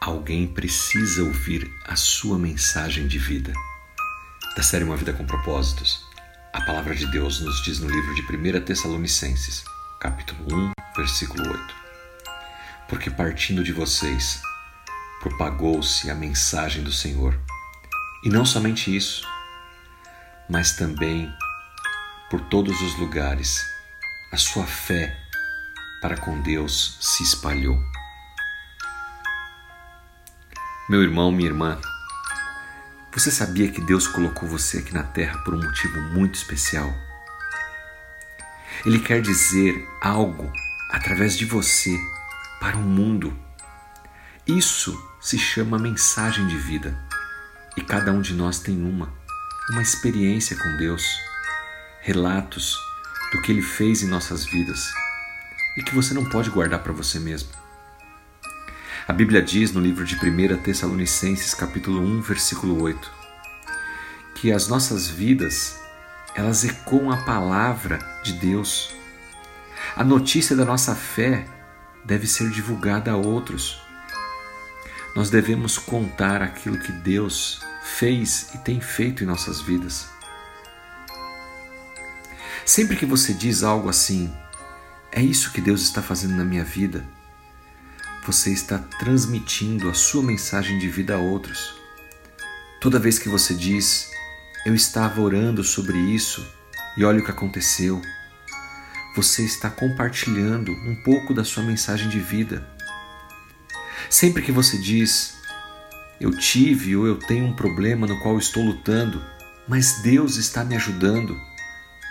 Alguém precisa ouvir a sua mensagem de vida. Da série Uma Vida com Propósitos, a palavra de Deus nos diz no livro de 1 Tessalonicenses, capítulo 1, versículo 8. Porque partindo de vocês, propagou-se a mensagem do Senhor. E não somente isso, mas também por todos os lugares, a sua fé para com Deus se espalhou. Meu irmão, minha irmã, você sabia que Deus colocou você aqui na Terra por um motivo muito especial? Ele quer dizer algo através de você para o mundo. Isso se chama mensagem de vida e cada um de nós tem uma, uma experiência com Deus, relatos do que Ele fez em nossas vidas e que você não pode guardar para você mesmo. A Bíblia diz no livro de 1 Tessalonicenses, capítulo 1, versículo 8, que as nossas vidas, elas ecoam a palavra de Deus. A notícia da nossa fé deve ser divulgada a outros. Nós devemos contar aquilo que Deus fez e tem feito em nossas vidas. Sempre que você diz algo assim, é isso que Deus está fazendo na minha vida você está transmitindo a sua mensagem de vida a outros. Toda vez que você diz, eu estava orando sobre isso e olha o que aconteceu, você está compartilhando um pouco da sua mensagem de vida. Sempre que você diz, eu tive ou eu tenho um problema no qual estou lutando, mas Deus está me ajudando,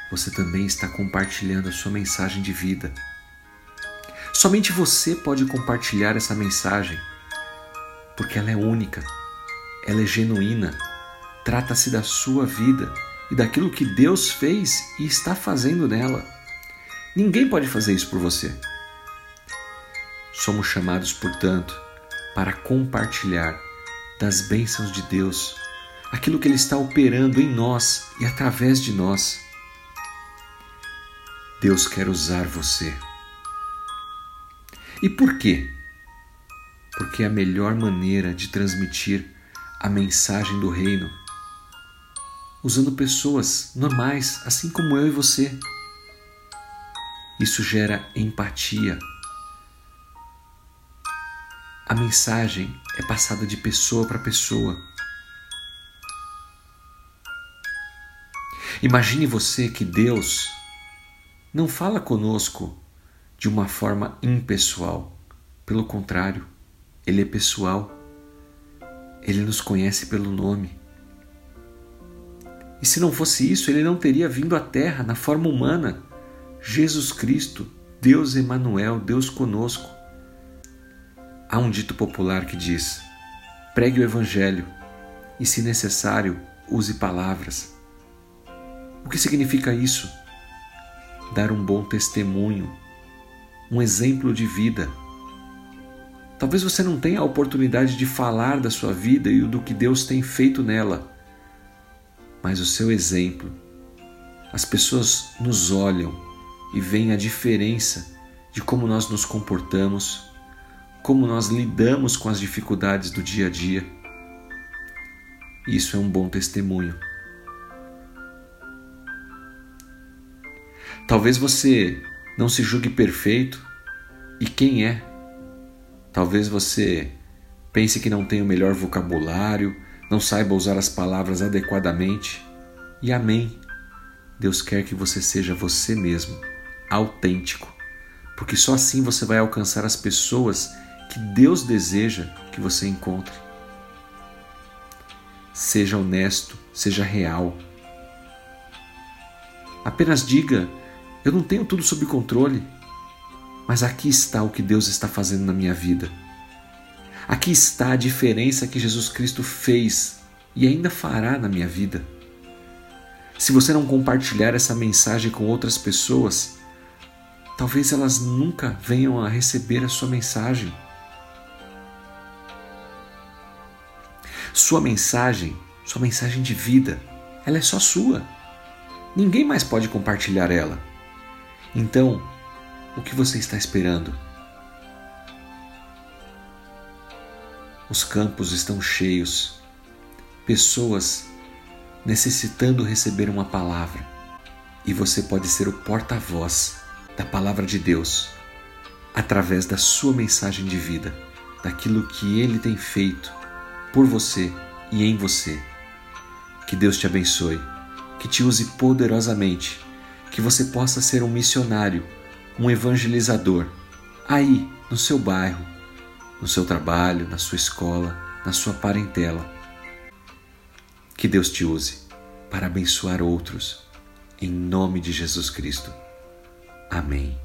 você também está compartilhando a sua mensagem de vida. Somente você pode compartilhar essa mensagem, porque ela é única, ela é genuína, trata-se da sua vida e daquilo que Deus fez e está fazendo nela. Ninguém pode fazer isso por você. Somos chamados, portanto, para compartilhar das bênçãos de Deus, aquilo que Ele está operando em nós e através de nós. Deus quer usar você. E por quê? Porque é a melhor maneira de transmitir a mensagem do reino usando pessoas normais, assim como eu e você. Isso gera empatia. A mensagem é passada de pessoa para pessoa. Imagine você que Deus não fala conosco de uma forma impessoal. Pelo contrário, ele é pessoal. Ele nos conhece pelo nome. E se não fosse isso, ele não teria vindo à Terra na forma humana. Jesus Cristo, Deus Emanuel, Deus conosco. Há um dito popular que diz: pregue o Evangelho e, se necessário, use palavras. O que significa isso? Dar um bom testemunho um exemplo de vida. Talvez você não tenha a oportunidade de falar da sua vida e do que Deus tem feito nela, mas o seu exemplo, as pessoas nos olham e veem a diferença de como nós nos comportamos, como nós lidamos com as dificuldades do dia a dia. Isso é um bom testemunho. Talvez você não se julgue perfeito. E quem é? Talvez você pense que não tem o melhor vocabulário, não saiba usar as palavras adequadamente. E amém. Deus quer que você seja você mesmo, autêntico, porque só assim você vai alcançar as pessoas que Deus deseja que você encontre. Seja honesto, seja real. Apenas diga eu não tenho tudo sob controle, mas aqui está o que Deus está fazendo na minha vida. Aqui está a diferença que Jesus Cristo fez e ainda fará na minha vida. Se você não compartilhar essa mensagem com outras pessoas, talvez elas nunca venham a receber a sua mensagem. Sua mensagem, sua mensagem de vida, ela é só sua. Ninguém mais pode compartilhar ela. Então, o que você está esperando? Os campos estão cheios, pessoas necessitando receber uma palavra, e você pode ser o porta-voz da palavra de Deus através da sua mensagem de vida, daquilo que Ele tem feito por você e em você. Que Deus te abençoe, que te use poderosamente, que você possa ser um missionário, um evangelizador, aí no seu bairro, no seu trabalho, na sua escola, na sua parentela. Que Deus te use para abençoar outros, em nome de Jesus Cristo. Amém.